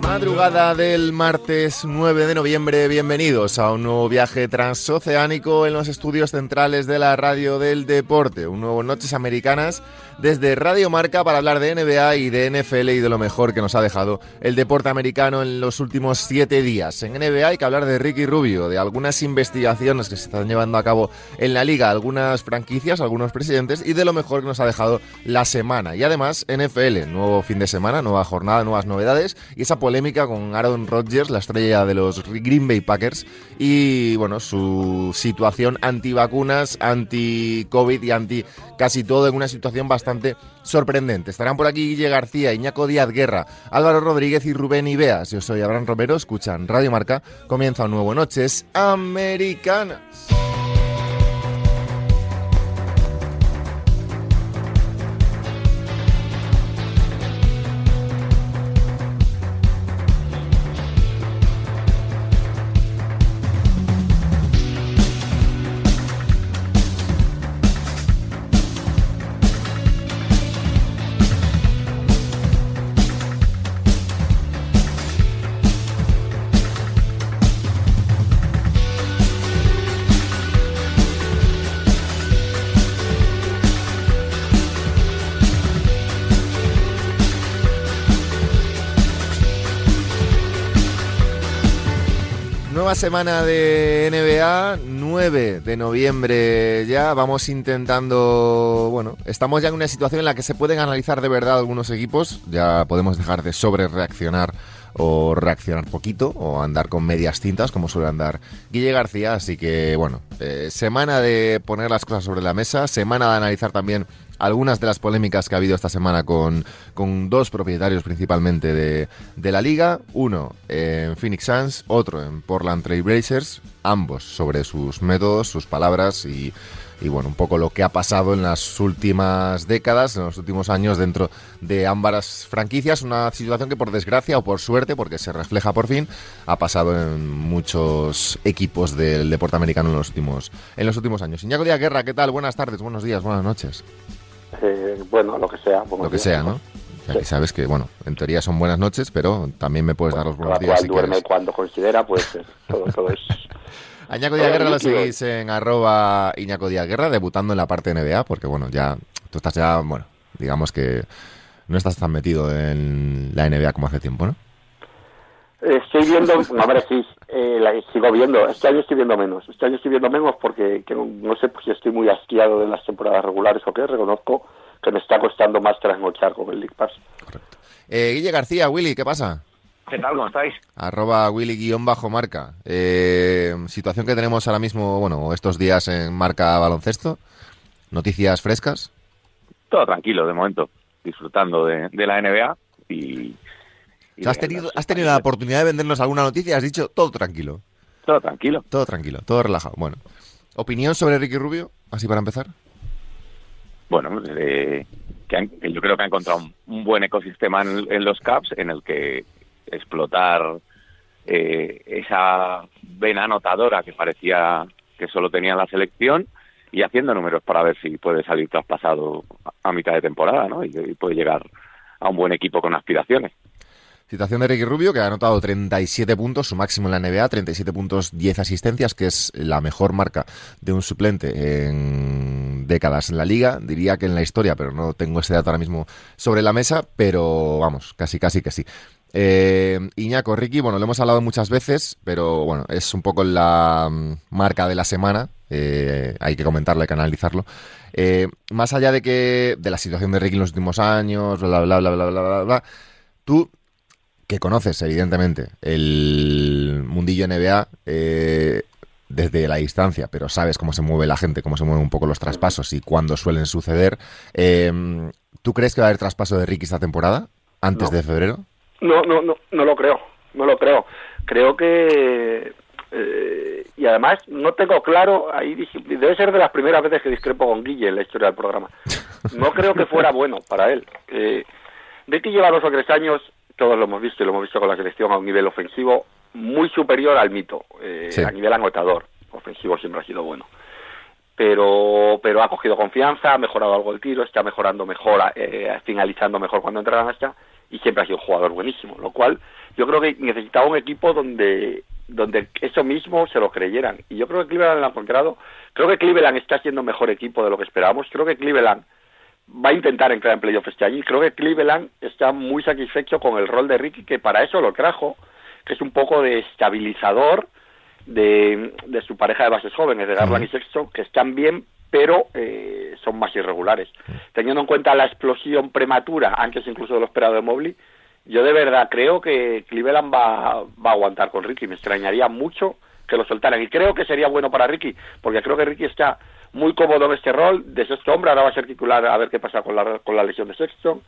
Madrugada del martes 9 de noviembre, bienvenidos a un nuevo viaje transoceánico en los estudios centrales de la radio del deporte, un nuevo Noches Americanas desde Radio Marca para hablar de NBA y de NFL y de lo mejor que nos ha dejado el deporte americano en los últimos siete días. En NBA hay que hablar de Ricky Rubio, de algunas investigaciones que se están llevando a cabo en la liga, algunas franquicias, algunos presidentes y de lo mejor que nos ha dejado la semana. Y además NFL, nuevo fin de semana, nueva jornada, nuevas novedades y esa polémica con Aaron Rodgers, la estrella de los Green Bay Packers y bueno, su situación anti-vacunas, anti-COVID y anti casi todo en una situación bastante bastante sorprendente. Estarán por aquí Guille García, Iñaco Díaz Guerra, Álvaro Rodríguez y Rubén Ibeas. Yo soy Abraham Romero, escuchan Radio Marca. Comienza un nuevo Noches Americanas. Semana de NBA, 9 de noviembre ya. Vamos intentando, bueno, estamos ya en una situación en la que se pueden analizar de verdad algunos equipos. Ya podemos dejar de sobre reaccionar o reaccionar poquito o andar con medias tintas como suele andar Guille García. Así que, bueno, eh, semana de poner las cosas sobre la mesa, semana de analizar también algunas de las polémicas que ha habido esta semana con, con dos propietarios principalmente de, de, la liga, uno en Phoenix Suns, otro en Portland Trail Blazers, ambos sobre sus métodos, sus palabras y, y, bueno, un poco lo que ha pasado en las últimas décadas, en los últimos años dentro de ambas franquicias, una situación que por desgracia o por suerte, porque se refleja por fin, ha pasado en muchos equipos del deporte americano en los últimos, en los últimos años. Iñaco Díaz Guerra, ¿qué tal? Buenas tardes, buenos días, buenas noches. Eh, bueno, lo que sea. Lo que sea, ¿no? Sí. Aquí sabes que, bueno, en teoría son buenas noches, pero también me puedes bueno, dar los buenos días cual si duerme quieres. cuando considera, pues eh, todo, todo es... A Iñaco Díaz Guerra lo seguís en arroba Iñaco Díaz Guerra, debutando en la parte NBA, porque bueno, ya tú estás ya, bueno, digamos que no estás tan metido en la NBA como hace tiempo, ¿no? Estoy viendo, no, hombre, sí, eh, la, sigo viendo. Este año estoy viendo menos. Este año estoy viendo menos porque que no, no, sé pues, si estoy muy asqueado de las temporadas regulares o qué. Reconozco que me está costando más trasnochar con el League Pass. Correcto. Eh, Guille García, Willy, ¿qué pasa? ¿Qué tal? ¿Cómo estáis? Arroba Willy-marca. Eh, situación que tenemos ahora mismo, bueno, estos días en marca baloncesto. Noticias frescas. Todo tranquilo, de momento. Disfrutando de, de la NBA y... y ¿Has, tenido, ¿Has tenido la oportunidad de vendernos alguna noticia? Has dicho todo tranquilo. Todo tranquilo. Todo tranquilo, todo relajado. Bueno. ¿Opinión sobre Ricky Rubio? Así para empezar. Bueno, eh, que, han, yo creo que ha encontrado un, un buen ecosistema en, en, los Caps en el que explotar eh, esa vena anotadora que parecía que solo tenía la selección y haciendo números para ver si puede salir traspasado a mitad de temporada ¿no? y, y puede llegar a un buen equipo con aspiraciones. Situación de Ricky Rubio, que ha anotado 37 puntos, su máximo en la NBA, 37 puntos, 10 asistencias, que es la mejor marca de un suplente en décadas en la liga. Diría que en la historia, pero no tengo ese dato ahora mismo sobre la mesa, pero vamos, casi, casi que sí. Eh, Iñaco, Ricky, bueno, lo hemos hablado muchas veces, pero bueno, es un poco la marca de la semana. Eh, hay que comentarlo, hay que analizarlo. Eh, más allá de que de la situación de Ricky en los últimos años, bla, bla, bla, bla, bla, bla, bla, tú que conoces, evidentemente, el mundillo NBA, eh, desde la distancia, pero sabes cómo se mueve la gente, cómo se mueven un poco los traspasos y cuándo suelen suceder. Em, ¿Tú crees que va a haber traspaso de Ricky esta temporada, antes de febrero? No, no, no, no lo creo, no lo creo. Creo que eh, y además no tengo claro, ahí debe ser de las primeras veces que discrepo con Guille en la historia del programa. No creo que fuera bueno para él. Eh, Ricky lleva dos o tres años, todos lo hemos visto y lo hemos visto con la selección a un nivel ofensivo muy superior al mito, eh, a nivel anotador. Ofensivo siempre ha sido bueno. Pero, pero ha cogido confianza, ha mejorado algo el tiro, está mejorando mejor, eh, finalizando mejor cuando entra la cancha y siempre ha sido un jugador buenísimo. Lo cual yo creo que necesitaba un equipo donde donde eso mismo se lo creyeran. Y yo creo que Cleveland lo ha encontrado. Creo que Cleveland está siendo mejor equipo de lo que esperábamos. Creo que Cleveland va a intentar entrar en playoff este año y creo que Cleveland está muy satisfecho con el rol de Ricky, que para eso lo trajo, que es un poco de estabilizador de, de su pareja de bases jóvenes, de Garland y Sexton, que están bien, pero eh, son más irregulares. Teniendo en cuenta la explosión prematura, antes incluso de lo esperado de Mobley, yo de verdad creo que Cleveland va, va a aguantar con Ricky. Me extrañaría mucho que lo soltaran. Y creo que sería bueno para Ricky, porque creo que Ricky está muy cómodo en este rol de sexto hombre. Ahora va a ser titular a ver qué pasa con la, con la lesión de Sexton.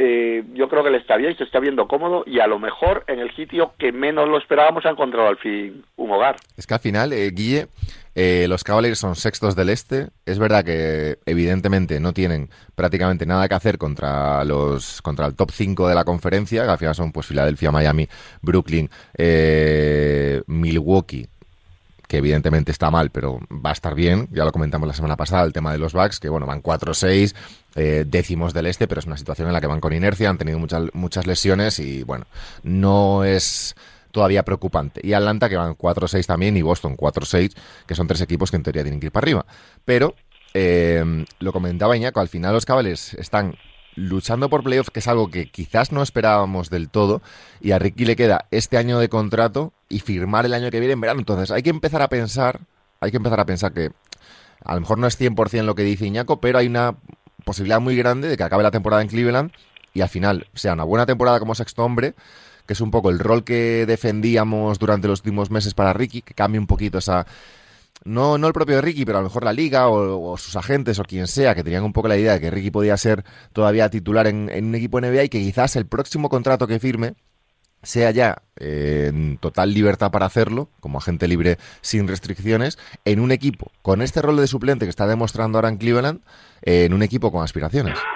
Eh, yo creo que le está bien, se está viendo cómodo y a lo mejor en el sitio que menos lo esperábamos ha encontrado al fin un hogar. Es que al final, eh, Guille, eh, los Cavaliers son sextos del este. Es verdad que evidentemente no tienen prácticamente nada que hacer contra los contra el top 5 de la conferencia, que al final son pues Filadelfia, Miami, Brooklyn, Milwaukee que evidentemente está mal, pero va a estar bien. Ya lo comentamos la semana pasada, el tema de los Bucks, que bueno, van 4-6, eh, décimos del este, pero es una situación en la que van con inercia, han tenido muchas, muchas lesiones y bueno, no es todavía preocupante. Y Atlanta, que van 4-6 también, y Boston 4-6, que son tres equipos que en teoría tienen que ir para arriba. Pero, eh, lo comentaba Iñaco, al final los Cavaliers están luchando por playoffs, que es algo que quizás no esperábamos del todo, y a Ricky le queda este año de contrato y firmar el año que viene en verano. Entonces hay que empezar a pensar, hay que empezar a pensar que a lo mejor no es 100% lo que dice Iñaco, pero hay una posibilidad muy grande de que acabe la temporada en Cleveland y al final sea una buena temporada como sexto hombre, que es un poco el rol que defendíamos durante los últimos meses para Ricky, que cambie un poquito esa, no, no el propio Ricky, pero a lo mejor la liga o, sus agentes o quien sea, que tenían un poco la idea de que Ricky podía ser todavía titular en, un equipo NBA y que quizás el próximo contrato que firme sea ya eh, en total libertad para hacerlo, como agente libre sin restricciones, en un equipo con este rol de suplente que está demostrando ahora en Cleveland, eh, en un equipo con aspiraciones.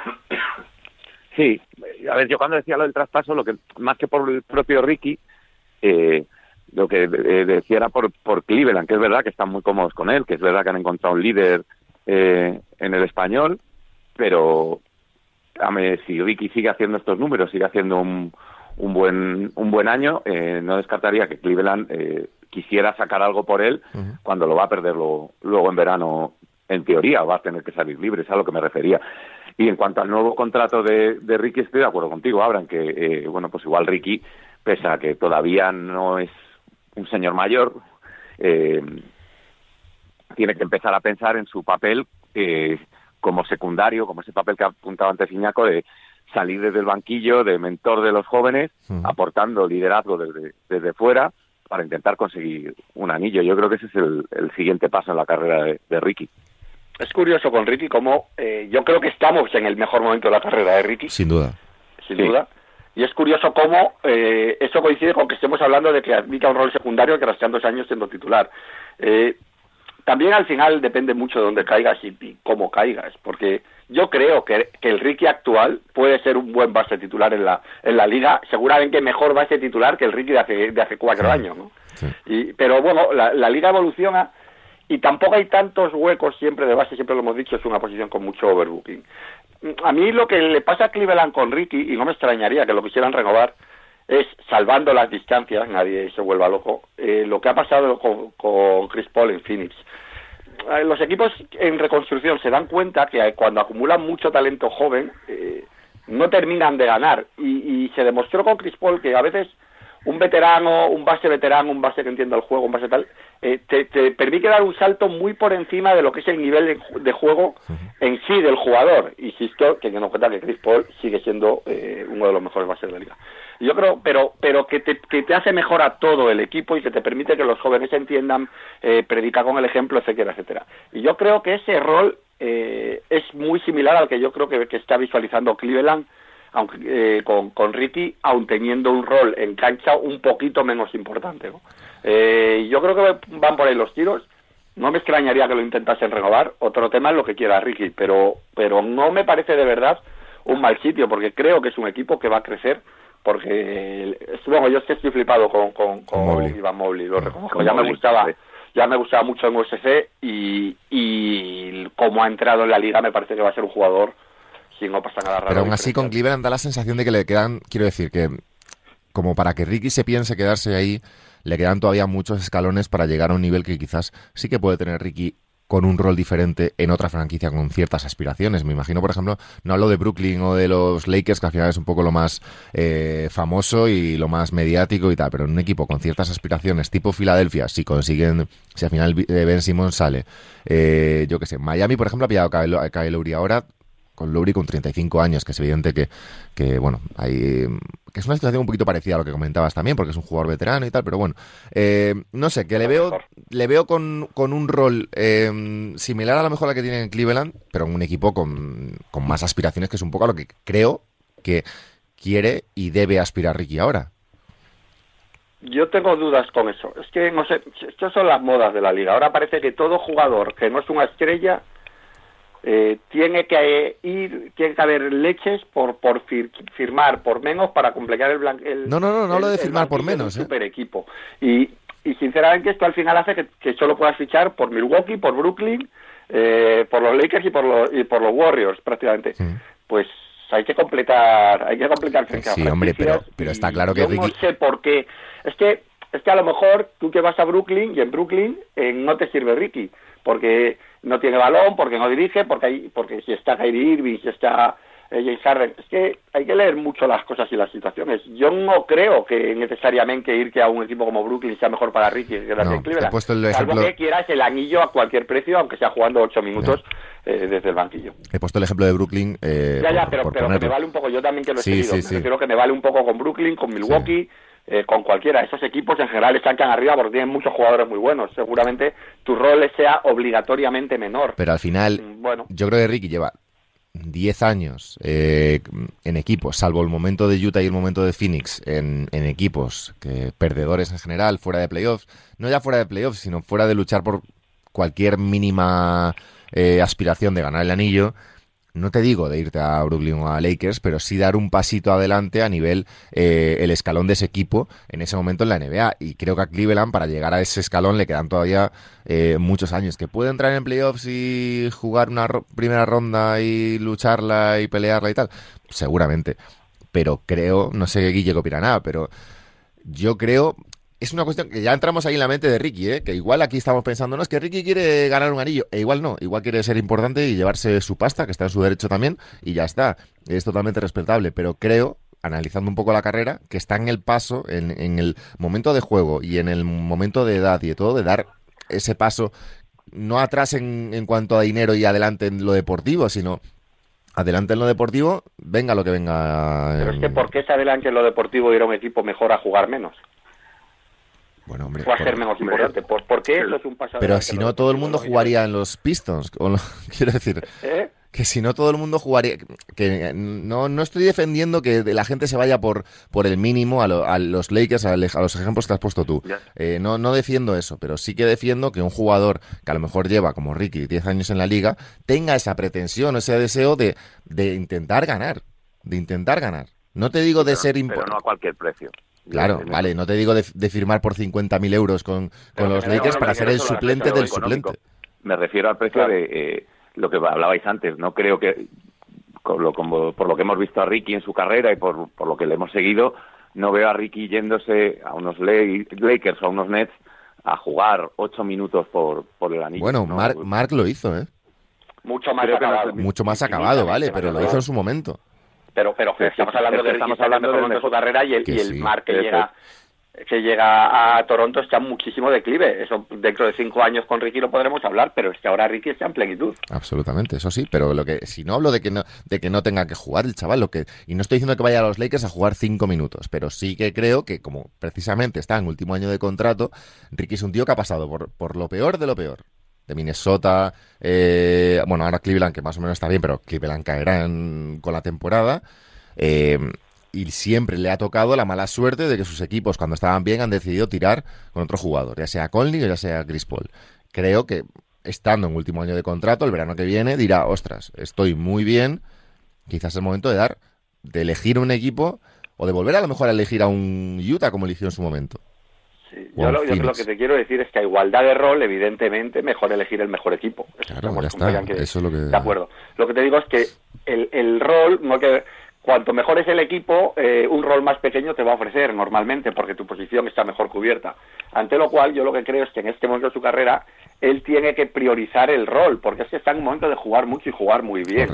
Sí, a ver, yo cuando decía lo del traspaso, lo que más que por el propio Ricky, eh, lo que eh, decía era por, por Cleveland, que es verdad que están muy cómodos con él, que es verdad que han encontrado un líder en el español, pero si Ricky sigue haciendo estos números, sigue haciendo un, un buen un buen año, eh, no descartaría que Cleveland quisiera sacar algo por él cuando lo va a perder luego en verano, en teoría, va a tener que salir libre, es a lo que me refería. Y en cuanto al nuevo contrato de, de Ricky, estoy de acuerdo contigo, Abraham, que, bueno, pues igual Ricky, pese a que todavía no es un señor mayor eh, tiene que empezar a pensar en su papel eh, como secundario, como ese papel que ha apuntado antes Iñaco de salir desde el banquillo, de mentor de los jóvenes, aportando liderazgo desde, desde fuera para intentar conseguir un anillo. Yo creo que ese es el, siguiente paso en la carrera de, Ricky. Es curioso con Ricky como eh, yo creo que estamos en el mejor momento de la carrera de Ricky. Sin duda. Sin duda. Y es curioso cómo eh, eso coincide con que estemos hablando de que admita un rol secundario que sean dos años siendo titular. Eh, también al final depende mucho de dónde caigas y, cómo caigas, porque yo creo que, el Ricky actual puede ser un buen base titular en la, en la liga, seguramente mejor base titular que el Ricky de hace, de hace cuatro años. ¿no? Y, pero bueno, la, la liga evoluciona y tampoco hay tantos huecos siempre de base, siempre lo hemos dicho, es una posición con mucho overbooking a mí lo que le pasa a Cleveland con Ricky, y no me extrañaría que lo quisieran renovar, es salvando las distancias, nadie se vuelva loco, eh, lo que ha pasado con, Chris Paul en Phoenix. Eh, los equipos en reconstrucción se dan cuenta que cuando acumulan mucho talento joven, eh, no terminan de ganar. Y, y, se demostró con Chris Paul que a veces un veterano, un base veterano, un base que entienda el juego, un base tal, eh, te, permite dar un salto muy por encima de lo que es el nivel de, juego en sí del jugador. Insisto, que no cuenta que Chris Paul sigue siendo eh, uno de los mejores bases de la liga. Yo creo, pero, pero que te, que te hace mejor a todo el equipo y que te permite que los jóvenes entiendan, eh, predicar con el ejemplo, etcétera, etcétera. Y yo creo que ese rol eh, es muy similar al que yo creo que, está visualizando Cleveland aunque, eh, con, con Ricky, aun teniendo un rol en cancha un poquito menos importante. Eh, yo creo que van por ahí los tiros. No me extrañaría que lo intentasen renovar. Otro tema es lo que quiera Ricky, pero, pero no me parece de verdad un mal sitio, porque creo que es un equipo que va a crecer. Porque, bueno, yo estoy flipado con, con, con Iván Mobley, lo reconozco. Ya me gustaba ya me gustaba mucho en USC y, y como ha entrado en la liga me parece que va a ser un jugador no pasa nada raro. Pero aún así con Cleveland da la sensación de que le quedan, quiero decir, que como para que Ricky se piense quedarse ahí, le quedan todavía muchos escalones para llegar a un nivel que quizás sí que puede tener Ricky con un rol diferente en otra franquicia con ciertas aspiraciones. Me imagino, por ejemplo, no hablo de Brooklyn o de los Lakers, que al final es un poco lo más eh, famoso y lo más mediático y tal, pero en un equipo con ciertas aspiraciones, tipo Filadelfia, si consiguen, si al final eh, Ben Simmons sale, eh, yo qué sé, Miami, por ejemplo, ha pillado a Kyle Lowry ahora, con Lowry con 35 años, que es evidente que, que, bueno, hay, que es una situación un poquito parecida a lo que comentabas también, porque es un jugador veterano y tal, pero bueno, eh, no sé, que le veo, le veo con, con un rol eh, similar a lo mejor a la que tiene en Cleveland, pero en un equipo con, con más aspiraciones, que es un poco a lo que creo que quiere y debe aspirar Ricky ahora. Yo tengo dudas con eso. Es que, no sé, estas son las modas de la liga. Ahora parece que todo jugador que no es una estrella eh, tiene que ir, tiene que haber leches por por firmar por menos para completar el, blanco No, no, no, no lo de firmar por menos. ¿eh? super equipo. Y, y sinceramente esto al final hace que, solo puedas fichar por Milwaukee, por Brooklyn, eh, por los Lakers y por los, y por los Warriors prácticamente. Pues hay que completar, hay que completar Sí, hombre, pero, pero está claro que... Yo no sé por qué. Es que, es que a lo mejor tú que vas a Brooklyn y en Brooklyn eh, no te sirve Ricky, porque no tiene balón, porque no dirige, porque hay, porque si está Kyrie Irving, si está eh, James Harden, es que hay que leer mucho las cosas y las situaciones. Yo no creo que necesariamente ir que a un equipo como Brooklyn sea mejor para Ricky que la no, Cleveland. Puesto el ejemplo... Salvo que quieras el anillo a cualquier precio, aunque sea jugando ocho minutos eh, desde el banquillo. He puesto el ejemplo de Brooklyn. Eh, ya, ya, pero, pero que me vale un poco. Yo también que lo he sí, seguido. Sí, que me vale un poco con Brooklyn, con Milwaukee. Eh, con cualquiera. Esos equipos en general están arriba porque tienen muchos jugadores muy buenos. Seguramente tu rol sea obligatoriamente menor. Pero al final, mm, bueno. yo creo que Ricky lleva 10 años eh, en equipos, salvo el momento de Utah y el momento de Phoenix, en, equipos que perdedores en general, fuera de playoffs, no ya fuera de playoffs, sino fuera de luchar por cualquier mínima eh, aspiración de ganar el anillo no te digo de irte a Brooklyn o a Lakers, pero sí dar un pasito adelante a nivel eh, el escalón de ese equipo en ese momento en la NBA. Y creo que a Cleveland para llegar a ese escalón le quedan todavía eh, muchos años. Que puede entrar en playoffs y jugar una primera ronda y lucharla y pelearla y tal, seguramente. Pero creo, no sé Guille qué opina nada, pero yo creo es una cuestión que ya entramos ahí en la mente de Ricky, ¿eh? que igual aquí estamos pensando, no, es que Ricky quiere ganar un anillo, e igual no, igual quiere ser importante y llevarse su pasta, que está en su derecho también, y ya está, es totalmente respetable, pero creo, analizando un poco la carrera, que está en el paso, en, el momento de juego y en el momento de edad y de todo, de dar ese paso, no atrás en, en cuanto a dinero y adelante en lo deportivo, sino adelante en lo deportivo, venga lo que venga. Pero es que, ¿por qué se adelante en lo deportivo ir a un equipo mejor a jugar menos? Bueno, hombre, a ser menos importante. ¿Por, qué eso es un pasado? Pero si no, todo el mundo jugaría en los Pistons. quiero decir, ¿Eh? que si no, todo el mundo jugaría. Que no, no estoy defendiendo que la gente se vaya por, por el mínimo a, los Lakers, a, los ejemplos que has puesto tú. Eh, no, no defiendo eso, pero sí que defiendo que un jugador que a lo mejor lleva, como Ricky, 10 años en la liga, tenga esa pretensión, ese deseo de, de intentar ganar. De intentar ganar. No te digo de ser importante. Pero no a cualquier precio. Claro, vale, no te digo de, firmar por 50.000 euros con, los Lakers para ser el suplente del suplente. Me refiero al precio de eh, lo que hablabais antes. No creo que, lo, como, por lo que hemos visto a Ricky en su carrera y por, por lo que le hemos seguido, no veo a Ricky yéndose a unos Lakers o a unos Nets a jugar ocho minutos por, por el anillo. Bueno, Mark, lo hizo, ¿eh? Mucho más acabado. Mucho más acabado, vale, pero lo hizo en su momento. Pero, pero estamos hablando de estamos hablando de, su carrera y el, y el mar que llega que llega a Toronto está en muchísimo declive. Eso dentro de cinco años con Ricky lo podremos hablar, pero es que ahora Ricky está en plenitud. Absolutamente, eso sí, pero lo que si no hablo de que no de que no tenga que jugar el chaval, lo que y no estoy diciendo que vaya a los Lakers a jugar cinco minutos, pero sí que creo que como precisamente está en último año de contrato, Ricky es un tío que ha pasado por, por lo peor de lo peor. De Minnesota, eh, bueno, ahora Cleveland, que más o menos está bien, pero Cleveland caerá con la temporada. Eh, y siempre le ha tocado la mala suerte de que sus equipos, cuando estaban bien, han decidido tirar con otro jugador, ya sea Conley o ya sea Chris Paul. Creo que estando en último año de contrato, el verano que viene, dirá, ostras, estoy muy bien, quizás es el momento de dar, de elegir un equipo o de volver a lo mejor a elegir a un Utah como eligió en su momento. Yo, lo, que te quiero decir es que a igualdad de rol, evidentemente, mejor elegir el mejor equipo. claro, ya está. Eso es lo que... De acuerdo. Lo que te digo es que el, el rol, no que cuanto mejor es el equipo, eh, un rol más pequeño te va a ofrecer normalmente porque tu posición está mejor cubierta. Ante lo cual, yo lo que creo es que en este momento de su carrera, él tiene que priorizar el rol, porque es que está en un momento de jugar mucho y jugar muy bien.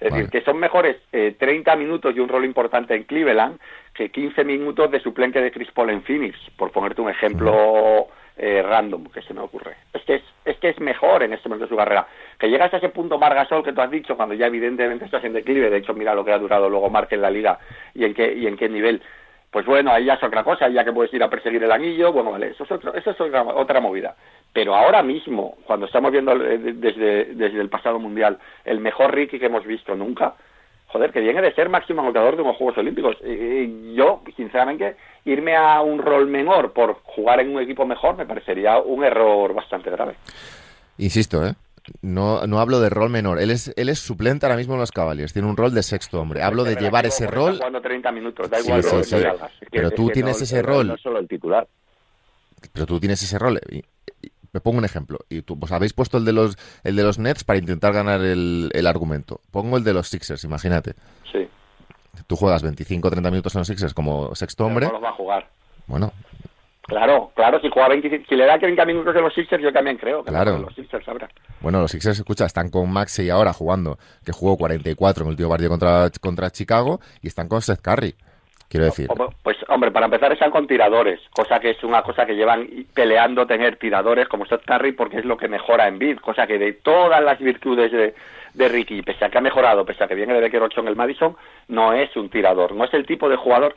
Es decir, que son mejores eh, 30 minutos y un rol importante en Cleveland que 15 minutos de suplente de Chris Paul en Phoenix, por ponerte un ejemplo eh, random que se me ocurre. Es que es, es que es mejor en este momento de su carrera. Que llegas a ese punto Margasol que tú has dicho, cuando ya evidentemente estás en declive, de hecho mira lo que ha durado luego Marque en la liga y en qué, y en qué nivel. Pues bueno, ahí ya es otra cosa, ya que puedes ir a perseguir el anillo, bueno, vale, eso es, otro, eso es otra, otra movida. Pero ahora mismo, cuando estamos viendo eh, desde, desde el pasado mundial el mejor Ricky que hemos visto nunca, joder, que viene de ser máximo anotador de unos Juegos Olímpicos. Y yo, sinceramente, irme a un rol menor por jugar en un equipo mejor me parecería un error bastante grave. Insisto, ¿eh? No, no hablo de rol menor. Él es, él es suplente ahora mismo en los Cavaliers. Tiene un rol de sexto hombre. Hablo de llevar ese rol. Jugando 30 minutos, da igual. Pero tú tienes ese rol. No solo el titular. Pero tú tienes ese rol. Me pongo un ejemplo. Y tú, pues habéis puesto el de los, el de los Nets para intentar ganar el, el argumento. Pongo el de los Sixers, imagínate. Sí. Tú juegas 25 o 30 minutos en los Sixers como sexto hombre. No los va a jugar. Bueno. Claro, claro, si juega 25, si le da 30 minutos en los Sixers, yo también creo que claro. los Sixers habrá. Bueno, los Sixers, escucha, están con Maxey ahora jugando, que jugó 44 en el último partido contra, contra Chicago, y están con Seth Curry. Quiero decir. Pues, hombre, para empezar están con tiradores, cosa que es una cosa que llevan peleando tener tiradores como Seth Curry porque es lo que mejora en bid, cosa que de todas las virtudes de, de Ricky, pese a que ha mejorado, pese a que viene de Becker 8 en el Madison, no es un tirador, no es el tipo de jugador.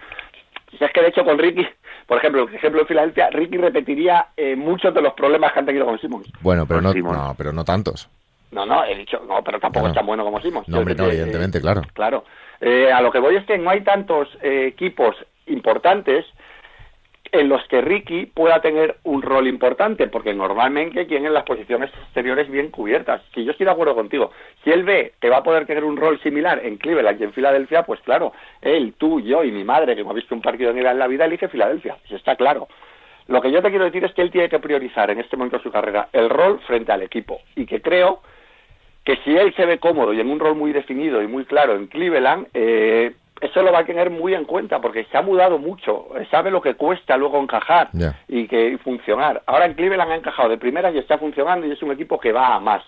Es que de hecho con Ricky, por ejemplo, el ejemplo de Filadelfia, Ricky repetiría eh, muchos de los problemas que han tenido con Simmons. Bueno, pero no, no, pero no tantos. No, no, he dicho, no, pero tampoco Claro. es tan bueno como Simmons. No, hombre, no, evidentemente, eh, claro. Claro. Eh, a lo que voy es que no hay tantos eh, equipos importantes en los que Ricky pueda tener un rol importante, porque normalmente tienen las posiciones exteriores bien cubiertas. Si yo estoy de acuerdo contigo, si él ve que va a poder tener un rol similar en Cleveland y en Filadelfia, pues claro, él, tú, yo y mi madre, que hemos visto un partido de en la vida, elige Filadelfia, eso está claro. Lo que yo te quiero decir es que él tiene que priorizar en este momento de su carrera el rol frente al equipo, y que creo que si él se ve cómodo y en un rol muy definido y muy claro en Cleveland, eh, eso lo va a tener muy en cuenta porque se ha mudado mucho, sabe lo que cuesta luego encajar y que y funcionar. Ahora en Cleveland ha encajado de primera y está funcionando y es un equipo que va a más.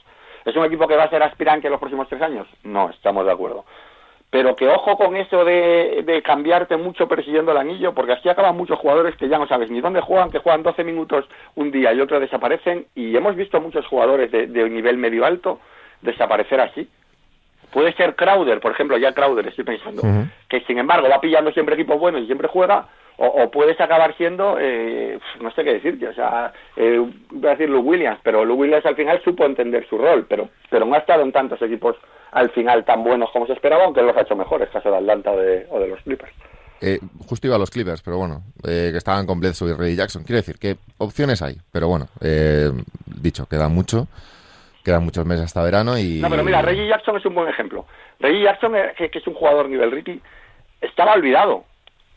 ¿Es un equipo que va a ser aspirante en los próximos tres años? No, estamos de acuerdo. Pero que ojo con eso de, de cambiarte mucho persiguiendo el anillo, porque así acaban muchos jugadores que ya no sabes ni dónde juegan, que juegan 12 minutos un día y otro desaparecen. Y hemos visto muchos jugadores de, de nivel medio alto desaparecer así. Puede ser Crowder, por ejemplo, ya Crowder, estoy pensando, que sin embargo va pillando siempre equipos buenos y siempre juega, o, o puedes acabar siendo, eh, no sé qué decirte, o sea, eh, voy a decir Lou Williams, pero Lou Williams al final supo entender su rol, pero, pero no ha estado en tantos equipos al final tan buenos como se esperaba, aunque los ha hecho mejores, caso de Atlanta o de, o de los Clippers. Eh, justo iba a los Clippers, pero bueno, eh, que estaban con Bledsoe y Reggie Jackson. Quiero decir que opciones hay, pero bueno, eh, dicho, queda mucho, quedan muchos meses hasta verano y... No, pero mira, Reggie Jackson es un buen ejemplo. Reggie Jackson, eh, que, que es un jugador nivel Ricky, estaba olvidado.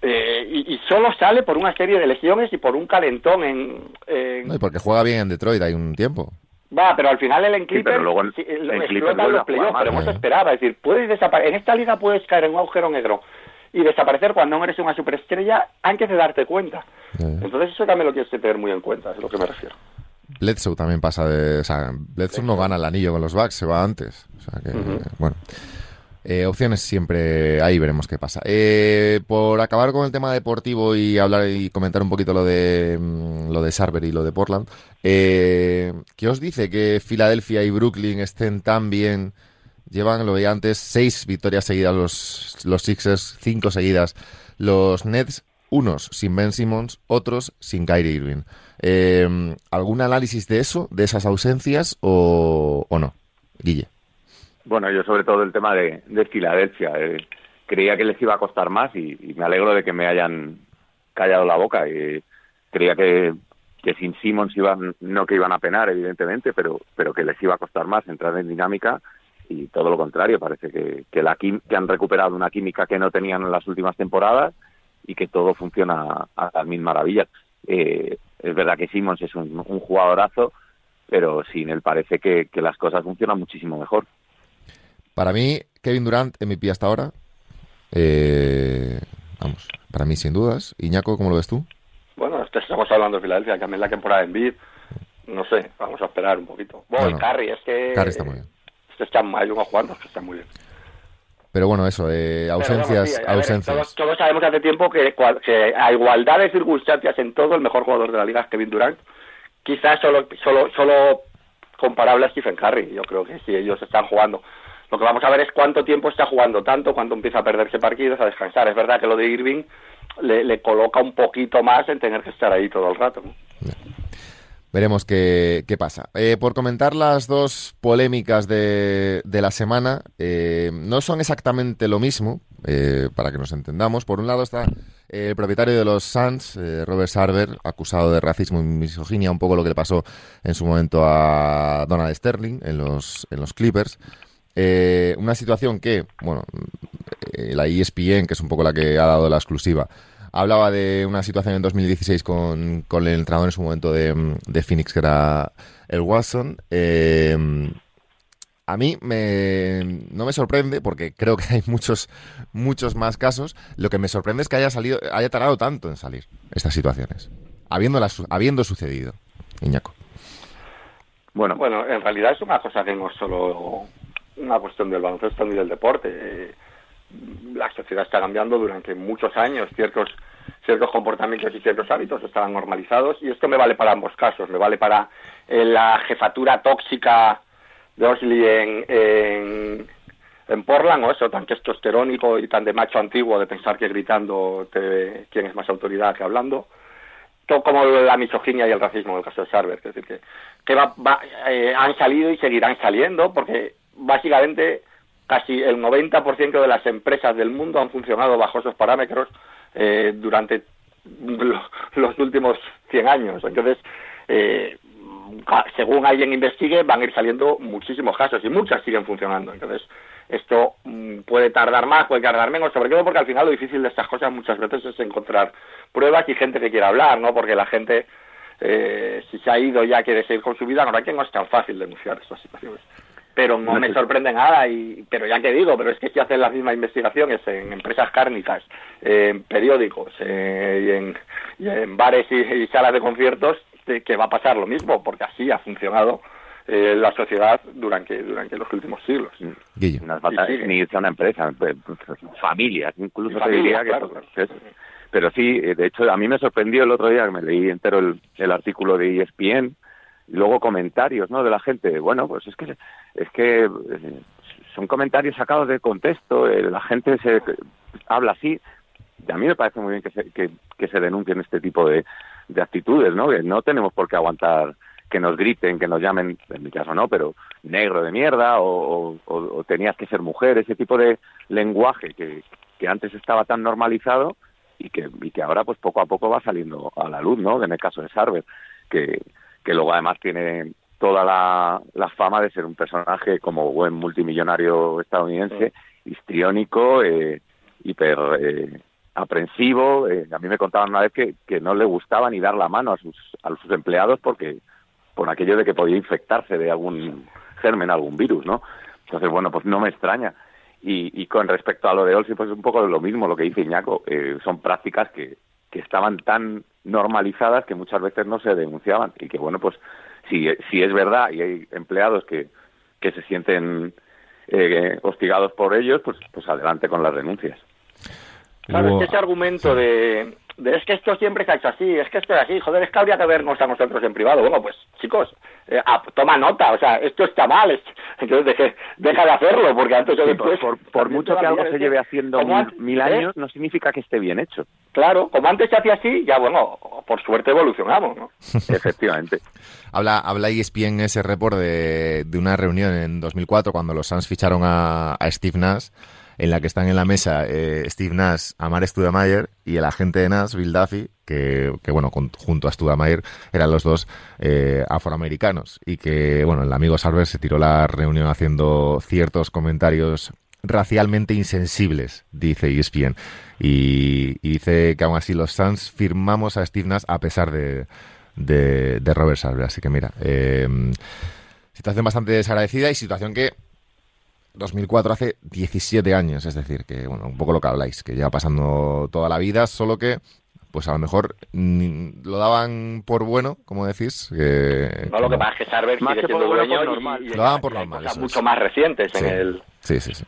Eh, y, y solo sale por una serie de lesiones y por un calentón en... en- No, y porque juega bien en Detroit, hay un tiempo. Va, pero al final él en Clippers, pero luego en- sí, en Clippers explotan vuelve los playoffs, pero no se esperaba. Es decir, puedes desapare- en esta liga puedes caer en un agujero negro y desaparecer cuando no eres una superestrella antes de darte cuenta. Entonces eso también lo tienes que tener muy en cuenta, es a lo que me refiero. Bledsoe también pasa de... O sea, Bledsoe no gana el anillo con los Bucks, se va antes. O sea que, bueno. Eh, opciones siempre ahí veremos qué pasa. Eh, por acabar con el tema deportivo y hablar y comentar un poquito lo de mm, lo de Sarver y lo de Portland, eh, ¿qué os dice que Filadelfia y Brooklyn estén tan bien? Llevan, lo veía antes, seis victorias seguidas los, los Sixers, cinco seguidas los Nets, unos sin Ben Simmons, otros sin Kyrie Irving. ¿Algún análisis de eso, de esas ausencias o, no? Guille. Bueno, yo sobre todo el tema de, Filadelfia. Eh, creía que les iba a costar más y, me alegro de que me hayan callado la boca. Y creía que, que sin Simmons iban, no que iban a penar, evidentemente, pero, pero que les iba a costar más entrar en dinámica y todo lo contrario. Parece que, que, la, que han recuperado una química que no tenían en las últimas temporadas y que todo funciona a las mil maravillas. Eh, es verdad que Simmons es un, jugadorazo, pero sin él parece que las cosas funcionan muchísimo mejor. Para mí, Kevin Durant, MVP hasta ahora. Eh, vamos, para mí sin dudas. Iñaco, ¿cómo lo ves tú? Bueno, estamos hablando de Filadelfia, que a mí la temporada en Bid, no sé, vamos a esperar un poquito. Bueno, Carry, es que... Está muy bien. Este está, hay unos cuantos que están muy bien. Pero bueno, eso, eh, ausencias, ausencias. todos, sabemos hace tiempo que, que, a igualdad de circunstancias en todo, el mejor jugador de la liga es Kevin Durant. Quizás solo, solo, solo comparable a Stephen Curry. Yo creo que si ellos están jugando lo que vamos a ver es cuánto tiempo está jugando tanto, cuánto empieza a perderse partidos, a descansar. Es verdad que lo de Irving le, coloca un poquito más en tener que estar ahí todo el rato. Veremos qué, pasa. Eh, por comentar las dos polémicas de, la semana, eh, no son exactamente lo mismo, eh, para que nos entendamos. Por un lado está el propietario de los Suns, Robert Sarver, acusado de racismo y misoginia, un poco lo que le pasó en su momento a Donald Sterling en los, en los Clippers. Eh, una situación que, bueno, eh, la ESPN, que es un poco la que ha dado la exclusiva, hablaba de una situación en 2016 con, con el entrenador en su momento de, Phoenix, que era el Watson. Eh, a mí me, no me sorprende, porque creo que hay muchos, muchos más casos. Lo que me sorprende es que haya salido, haya tardado tanto en salir estas situaciones, habiendo, habiendo sucedido. Iñaco. Bueno, bueno, en realidad es una cosa que no solo una cuestión del baloncesto ni del deporte. La sociedad está cambiando durante muchos años, ciertos ciertos comportamientos y ciertos hábitos estaban normalizados y esto me vale para ambos casos, me vale para eh, la jefatura tóxica de Osley en, en, en, Portland, o eso tan testosterónico y tan de macho antiguo de pensar que gritando te, quién es más autoridad que hablando, todo como la misoginia y el racismo en el caso de Sarver, es decir, que, que va, eh, han salido y seguirán saliendo porque básicamente casi el 90% de las empresas del mundo han funcionado bajo esos parámetros eh, durante los últimos 100 años. Entonces, eh, según alguien investigue, van a ir saliendo muchísimos casos y muchas siguen funcionando. Entonces, esto mm, puede tardar más, puede tardar menos, sobre todo porque al final lo difícil de estas cosas muchas veces es encontrar pruebas y gente que quiera hablar, ¿no? Porque la gente, eh, si se ha ido ya quiere seguir con su vida, no, que no es tan fácil denunciar estas situaciones pero no me sorprende nada y pero ya que digo pero es que si hacen las mismas investigaciones en empresas cárnicas en periódicos eh, y, en, bares y, salas de conciertos que va a pasar lo mismo porque así ha funcionado eh, la sociedad durante durante los últimos siglos. Ni una empresa familias incluso diría que pero sí de hecho a mí me sorprendió el otro día que me leí entero el, el artículo de ESPN y luego comentarios no de la gente. Bueno pues es que es que eh, son comentarios sacados de contexto eh, la gente se habla así. A mí me parece muy bien que se, que, se denuncien este tipo de, de actitudes no que no tenemos por qué aguantar que nos griten, que nos llamen, en mi caso no, pero negro de mierda o, o, tenías que ser mujer, ese tipo de lenguaje que, que antes estaba tan normalizado y que, y que ahora pues poco a poco va saliendo a la luz, ¿no? En el caso de Sarver, que, que luego además tiene toda la, fama de ser un personaje como buen multimillonario estadounidense, histriónico, eh, hiper eh, aprensivo. Eh, a mí me contaban una vez que, que no le gustaba ni dar la mano a sus, a sus empleados porque por aquello de que podía infectarse de algún germen, algún virus, ¿no? Entonces, bueno, pues no me extraña. Y, y con respecto a lo de Olsi, pues es un poco lo mismo lo que dice Iñaco. Eh, son prácticas que, que estaban tan normalizadas que muchas veces no se denunciaban y que bueno pues si, si es verdad y hay empleados que, que se sienten eh, hostigados por ellos, pues, pues adelante con las renuncias. Claro, es que ese argumento de, es que esto siempre se ha hecho así, es que esto es así, joder, es que habría que vernos a nosotros en privado. Bueno, pues chicos, eh, toma nota, o sea, esto está mal, entonces deja de hacerlo, porque antes o después... por, mucho que algo se lleve haciendo mil, ¿eh? años, no significa que esté bien hecho. Claro, como antes se hacía así, ya bueno, por suerte evolucionamos, ¿no? Efectivamente. habla, habla ESPN ese report de, de una reunión en 2004 cuando los Suns ficharon a, a Steve Nash en la que están en la mesa eh, Steve Nash, Amar Studamayer y el agente de Nash, Bill Duffy, que, bueno, junto a Studamayer eran los dos eh, afroamericanos y que, bueno, el amigo Sarver se tiró la reunión haciendo ciertos comentarios racialmente insensibles, dice ESPN. Y, dice que aún así los Suns firmamos a Steve Nash a pesar de, de, Robert Sarver. Así que mira, eh, situación bastante desagradecida y situación que 2004 hace 17 años, es decir, que bueno, un poco lo que habláis, que lleva pasando toda la vida, solo que pues a lo mejor lo daban por bueno, como decís. Que, no, lo que pasa es que Sarver más que por bueno, normal. lo daban por normal. mucho más recientes en el... Sí, sí, sí.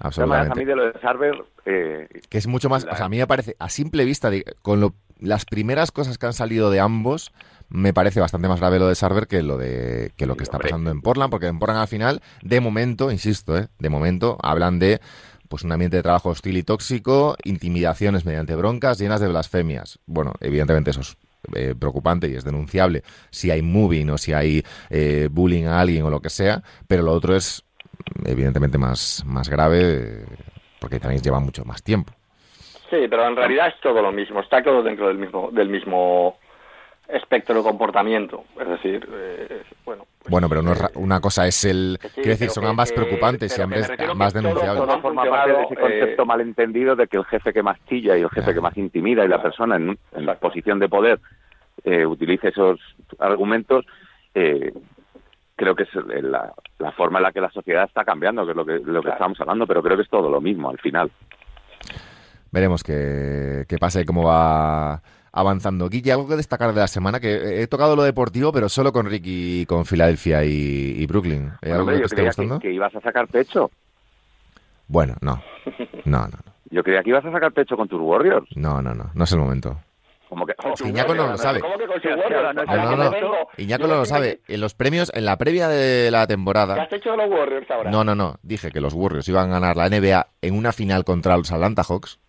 Absolutamente. A mí de lo de Sarver... Eh, que es mucho más... O sea, a mí me parece, a simple vista, con lo, las primeras cosas que han salido de ambos, me parece bastante más grave lo de Sarver que lo de que lo que está pasando en Portland, porque en Portland al final, de momento, insisto, ¿eh? de momento hablan de pues un ambiente de trabajo hostil y tóxico, intimidaciones mediante broncas llenas de blasfemias. Bueno, evidentemente eso es eh, preocupante y es denunciable si hay moving o si hay eh, bullying a alguien o lo que sea, pero lo otro es evidentemente más, más grave porque también lleva mucho más tiempo. Sí, pero en realidad es todo lo mismo, está todo dentro del mismo, del mismo espectro de comportamiento. Es decir, eh, bueno. Pues, bueno, pero eh, una cosa es el. quiero decir, son ambas preocupantes y ambas, más denunciables. Todo, forma parte de ese concepto eh, malentendido de que el jefe que más chilla y el jefe que más intimida y la persona en, la posición de poder utilice esos argumentos. creo que es la, forma en la que la sociedad está cambiando, que es lo que, lo que estamos hablando, pero creo que es todo lo mismo al final. Veremos qué, qué pasa y cómo va avanzando. Guille, algo que destacar de la semana, que he tocado lo deportivo, pero solo con Ricky, con Filadelfia y, Brooklyn. ¿Hay algo que te esté gustando? Que, ibas a sacar pecho. Bueno, no. No, no, Yo creía que ibas a sacar pecho con tus Warriors. No, no, no. No es el momento. Como que, Iñaco no lo sabe. ¿Cómo que con Warriors? No, no, no. Iñaco no lo sabe. En los premios, en la previa de la temporada. ¿Qué has hecho de los Warriors ahora? No, no, no. Dije que los Warriors iban a ganar la NBA en una final contra los Atlanta Hawks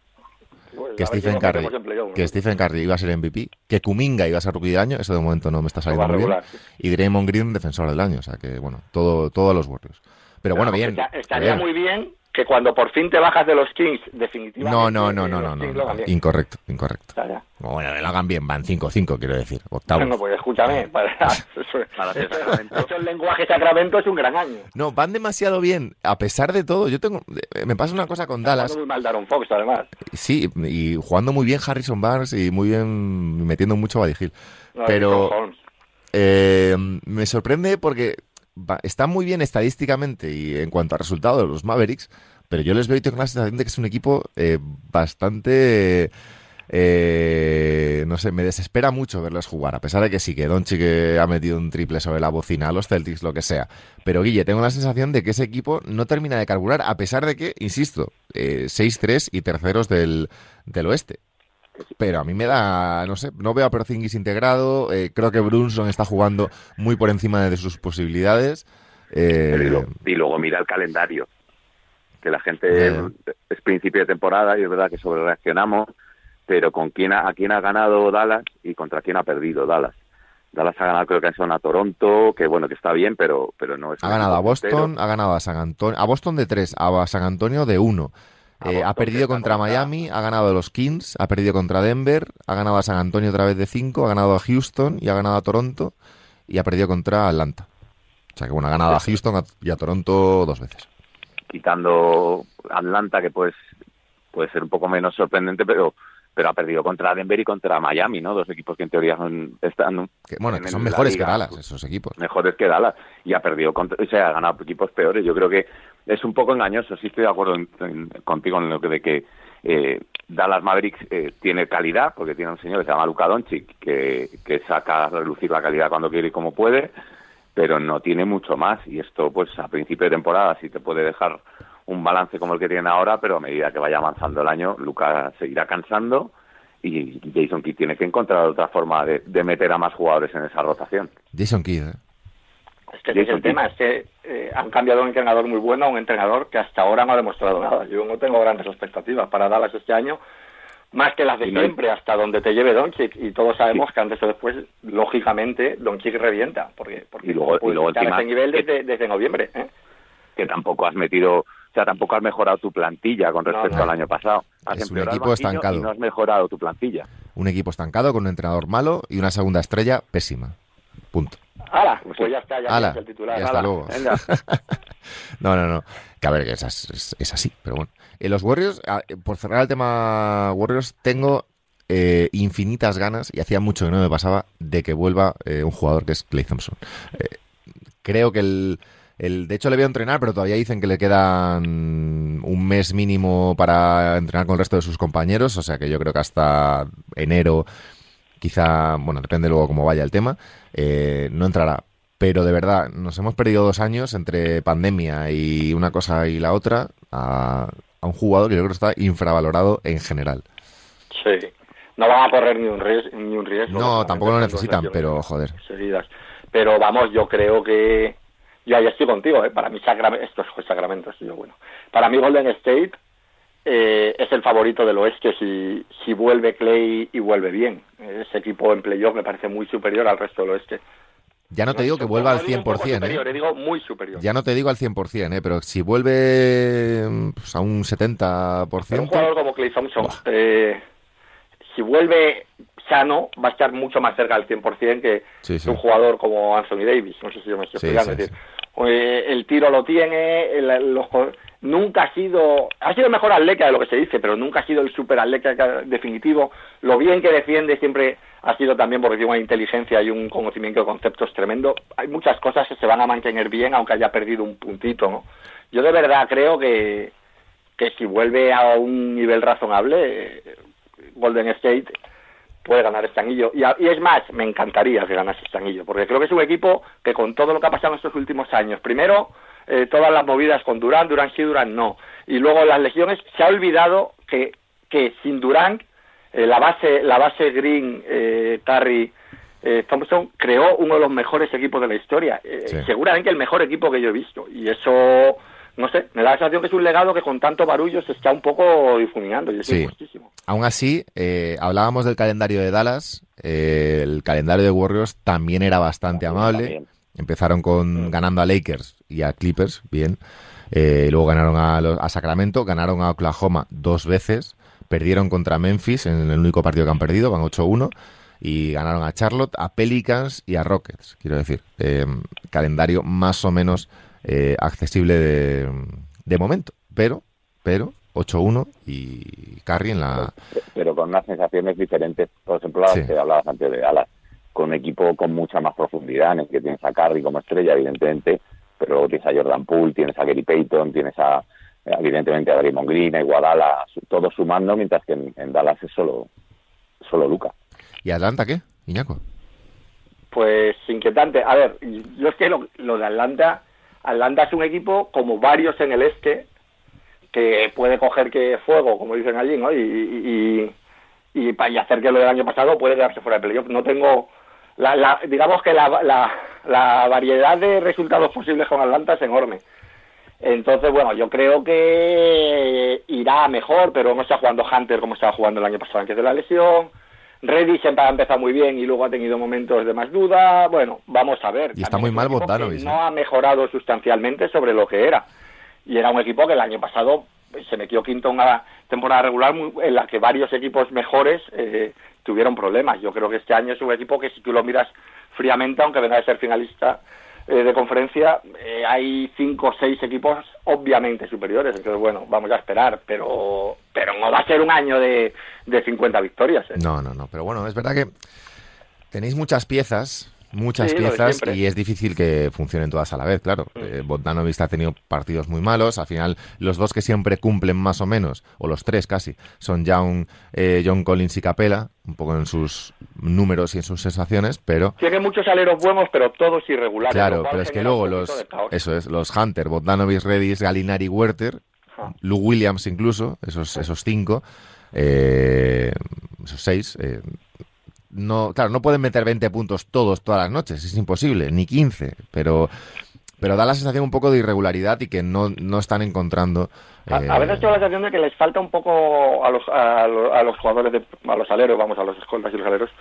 que Stephen, Curry, que Stephen Curry iba a ser MVP, que Kuminga iba a ser rookie del año, eso de momento no me está saliendo muy bien, y Draymond Green defensor del año, o sea que bueno, todo todos los Warriors. Pero, bueno, bien. estaría muy bien que cuando por fin te bajas de los Kings, definitivamente. No, no, no, no, no, no, incorrecto, incorrecto. Bueno, lo hagan bien, van 5-5, quiero decir, octavo. No, pues escúchame, para, eso, el lenguaje sacramento es un gran año. No, van demasiado bien, a pesar de todo. Yo tengo, me pasa una cosa con Dallas. muy mal Daron Fox, además. Sí, y jugando muy bien Harrison Barnes y muy bien metiendo mucho Buddy Hill. Pero eh, me sorprende porque está muy bien estadísticamente y en cuanto a resultados los Mavericks, pero yo les veo y tengo la sensación de que es un equipo eh, bastante... Eh, no sé, me desespera mucho verlos jugar, a pesar de que sí, que Doncic ha metido un triple sobre la bocina a los Celtics, lo que sea. Pero Guille, tengo la sensación de que ese equipo no termina de carburar, a pesar de que, insisto, eh, 6-3 y terceros del, del oeste. Pero a mí me da, no sé, no veo a Porzingis integrado. Eh, creo que Brunson está jugando muy por encima de sus posibilidades. Eh, y, luego mira el calendario. Que la gente es principio de temporada y es verdad que sobre reaccionamos, pero con quién a quién ha ganado Dallas y contra quién ha perdido Dallas. Dallas ha ganado creo que son a Toronto, que bueno, que está bien, pero, pero no es... Ha ganado a Boston, ha ganado a San Antonio, a Boston de tres, a San Antonio de uno. Eh, ha perdido contra Miami, ha ganado a los Kings, ha perdido contra Denver, ha ganado a San Antonio otra vez de 5, ha ganado a Houston y ha ganado a Toronto y ha perdido contra Atlanta. O sea que bueno, ha ganado a Houston y a Toronto dos veces. Quitando Atlanta, que pues puede ser un poco menos sorprendente, pero pero ha perdido contra Denver y contra Miami, ¿no? Dos equipos que en teoría son, están... bueno, que son mejores que Dallas, esos equipos. Mejores que Dallas. Y ha perdido, contra, o sea, ha ganado equipos peores. Yo creo que es un poco engañoso. Sí estoy de acuerdo contigo en lo que de que eh, Dallas Mavericks eh, tiene calidad, porque tiene un señor que se llama Luka Doncic, que, que saca a relucir la calidad cuando quiere y como puede, pero no tiene mucho más. Y esto, pues a principio de temporada sí te puede dejar un balance como el que tiene ahora, pero a medida que vaya avanzando el año, Lucas seguirá cansando y Jason Kidd tiene que encontrar otra forma de, meter a más jugadores en esa rotación. Jason Kidd, ¿eh? Es que el tema, es que eh, han cambiado un entrenador muy bueno a un entrenador que hasta ahora no ha demostrado nada. Yo no tengo grandes expectativas para Dallas este año, más que las de siempre, hasta donde te lleve Doncic. Y todos sabemos que antes o después, lógicamente, Doncic revienta, porque, porque y luego, y luego ese nivel desde, desde noviembre. ¿eh? Que tampoco has metido o sea, tampoco has mejorado tu plantilla con respecto al año pasado. es un equipo estancado. Y no has mejorado tu plantilla. Un equipo estancado con un entrenador malo y una segunda estrella pésima. Punto. ¡Hala! Pues ya está, ya el titular. Y hasta luego. no, no, no. Que a ver, que es, es, así, pero bueno. En los Warriors, por cerrar el tema Warriors, tengo eh, infinitas ganas, y hacía mucho que no me pasaba, de que vuelva eh, un jugador que es Clay Thompson. Eh, creo que el, el, De hecho, le voy a entrenar, pero todavía dicen que le quedan un mes mínimo para entrenar con el resto de sus compañeros, o sea que yo creo que hasta enero quizá, bueno, depende luego cómo vaya el tema, eh, no entrará. Pero de verdad, nos hemos perdido dos años entre pandemia y una cosa y la otra a, un jugador que yo creo que está infravalorado en general. Sí, no van a correr ni un, riesgo. Ni un riesgo no, tampoco lo necesitan, pero joder. Seguidas. Pero vamos, yo creo que. Yo ahí estoy contigo, ¿eh? Para mí, Sacramento. Esto es Sacramento, yo bueno. Para mí, Golden State eh, es el favorito del oeste si, si vuelve Clay y vuelve bien. Ese equipo en playoff me parece muy superior al resto del oeste. Ya no te digo que vuelva al 100%, superior, ¿eh? digo muy superior. Ya no te digo al 100%, ¿eh? pero si vuelve pues, a un 70%... un jugador como Clay Thompson, eh, si vuelve sano, va a estar mucho más cerca del 100% que un jugador como Anthony Davis. No sé si yo me estoy explicando. decir, eh, el tiro lo tiene, el, los, nunca ha sido, ha sido mejor atleta de lo que se dice, pero nunca ha sido el super atleta definitivo. Lo bien que defiende siempre ha sido también porque tiene una inteligencia y un conocimiento de conceptos tremendo. Hay muchas cosas que se van a mantener bien aunque haya perdido un puntito, ¿no? Yo de verdad creo que, que si vuelve a un nivel razonable, Golden State puede ganar este anillo. Y, y, es más, me encantaría que ganase este anillo, porque creo que es un equipo que con todo lo que ha pasado en estos últimos años, primero eh, todas las movidas con Durán, Durán sí, Durán no. Y luego las legiones, se ha olvidado que, que sin Durán, eh, la base la base Green, eh, Tarry, eh, Thompson creó uno de los mejores equipos de la historia. Seguramente el mejor equipo que yo he visto. Y eso, no sé, me da la sensación que es un legado que con tanto barullo se está un poco difuminando. Y es sí. Aún así, hablábamos del calendario de Dallas. el calendario de Warriors también era bastante amable. Empezaron con mm. ganando a Lakers y a Clippers, bien. Eh, luego ganaron a, a, Sacramento, ganaron a Oklahoma dos veces, perdieron contra Memphis en el único partido que han perdido, van 8-1, y ganaron a Charlotte, a Pelicans y a Rockets, quiero decir. Eh, calendario más o menos eh, accesible de, de, momento, pero, pero 8-1 y Carry en la... Pero con unas sensaciones diferentes, por ejemplo, las que hablabas antes de Alas con un equipo con mucha más profundidad, en el que tienes a Curry como estrella, evidentemente, pero luego tienes a Jordan Poole, tienes a Gary Payton, tienes a, evidentemente, a Draymond Green, a Iguadala, todos sumando, mientras que en, Dallas es solo, solo Luca. ¿Y Atlanta qué, Iñaco? Pues inquietante. A ver, yo es que lo, de Atlanta, Atlanta es un equipo como varios en el este, que puede coger que fuego, como dicen allí, ¿no? Y, y, y, hacer que lo del año pasado puede quedarse fuera de playoff. No tengo la, digamos que la, la, variedad de resultados posibles con Atlanta es enorme. Entonces, bueno, yo creo que irá mejor, pero no está jugando Hunter como estaba jugando el año pasado antes de la lesión. Reddy siempre ha empezado muy bien y luego ha tenido momentos de más duda. Bueno, vamos a ver. Y está muy mal Bogdanovic. No ha mejorado sustancialmente sobre lo que era. Y era un equipo que el año pasado se metió quinto en una temporada regular en la que varios equipos mejores eh, tuvieron problemas. Yo creo que este año es un equipo que si tú lo miras fríamente, aunque venga de ser finalista eh, de conferencia, eh, hay cinco o seis equipos obviamente superiores. Entonces, bueno, vamos a esperar, pero pero no va a ser un año de, de 50 victorias. No, no, no. Pero bueno, es verdad que tenéis muchas piezas muchas Sí, piezas y es difícil que funcionen todas a la vez, claro. Mm. Eh, ha tenido partidos muy malos, al final los dos que siempre cumplen más o menos, o los tres casi, son Young, eh, John Collins y Capela, un poco en sus números y en sus sensaciones, pero Tiene muchos aleros buenos, pero todos irregulares. claro, pero es que luego los, eso es, los Hunter, Bogdanovic, Redis, Galinari, Werther, Ajá. Lou Williams incluso, esos, esos cinco, eh, esos seis, eh, no, claro, no pueden meter 20 puntos todos todas las noches, es imposible, ni 15, pero, pero da la sensación un poco de irregularidad y que no, no están encontrando... A, eh, a veces tengo la sensación de que les falta un poco a los, a, lo- a los jugadores, de, a los aleros, vamos, a los escoltas y los aleros,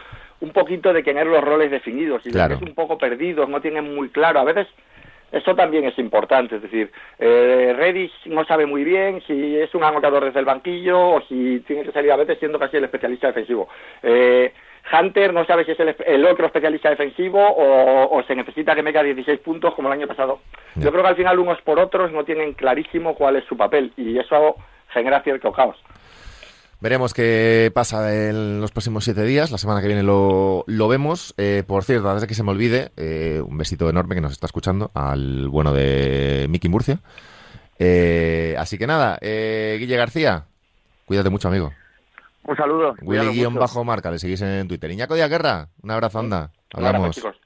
un poquito de tener los roles definidos y Claro. un poco perdidos, no tienen muy claro. A veces eso también es importante, es decir, eh, Redis no sabe muy bien si es un anotador desde el banquillo o si tiene que salir a veces siendo casi el especialista defensivo. Eh, Hunter no sabe si es el, el otro especialista defensivo o, o se necesita que meta 16 puntos como el año pasado. Yo creo que al final unos por otros no tienen clarísimo cuál es su papel y eso genera cierto caos. Veremos qué pasa en los próximos siete días. La semana que viene lo, lo vemos. Eh, por cierto, antes de que se me olvide, eh, un besito enorme que nos está escuchando al bueno de Miki Murcia. Eh, así que nada, eh, Guille García, cuídate mucho, amigo. Un saludo. cuidado Willy-bajo mucho. marca, le seguís en Twitter. Iñaco Díaz Guerra, un abrazo, anda. Un abrazo, Hablamos. chicos.